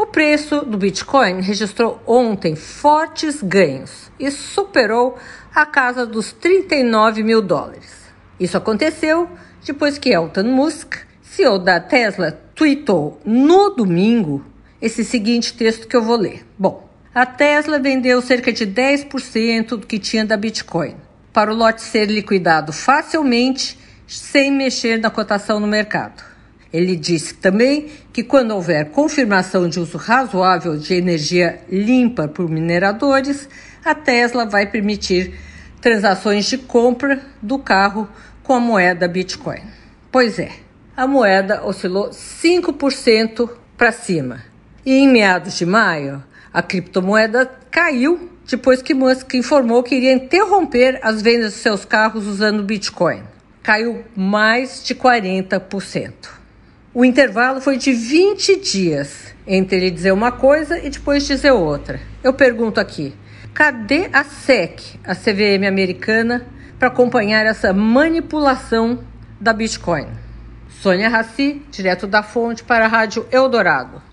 o preço do Bitcoin registrou ontem fortes ganhos e superou a casa dos 39 mil dólares. Isso aconteceu depois que Elon Musk, CEO da Tesla, tweetou no domingo esse seguinte texto que eu vou ler. Bom, a Tesla vendeu cerca de 10% do que tinha da Bitcoin, para o lote ser liquidado facilmente, sem mexer na cotação no mercado. Ele disse também que quando houver confirmação de uso razoável de energia limpa por mineradores, a Tesla vai permitir transações de compra do carro com a moeda Bitcoin. Pois é, a moeda oscilou 5% para cima. E em meados de maio, a criptomoeda caiu depois que Musk informou que iria interromper as vendas de seus carros usando Bitcoin. Caiu mais de 40%. O intervalo foi de 20 dias entre ele dizer uma coisa e depois dizer outra. Eu pergunto aqui: cadê a SEC, a CVM americana, para acompanhar essa manipulação da Bitcoin? Sônia Raci, direto da fonte para a Rádio Eldorado.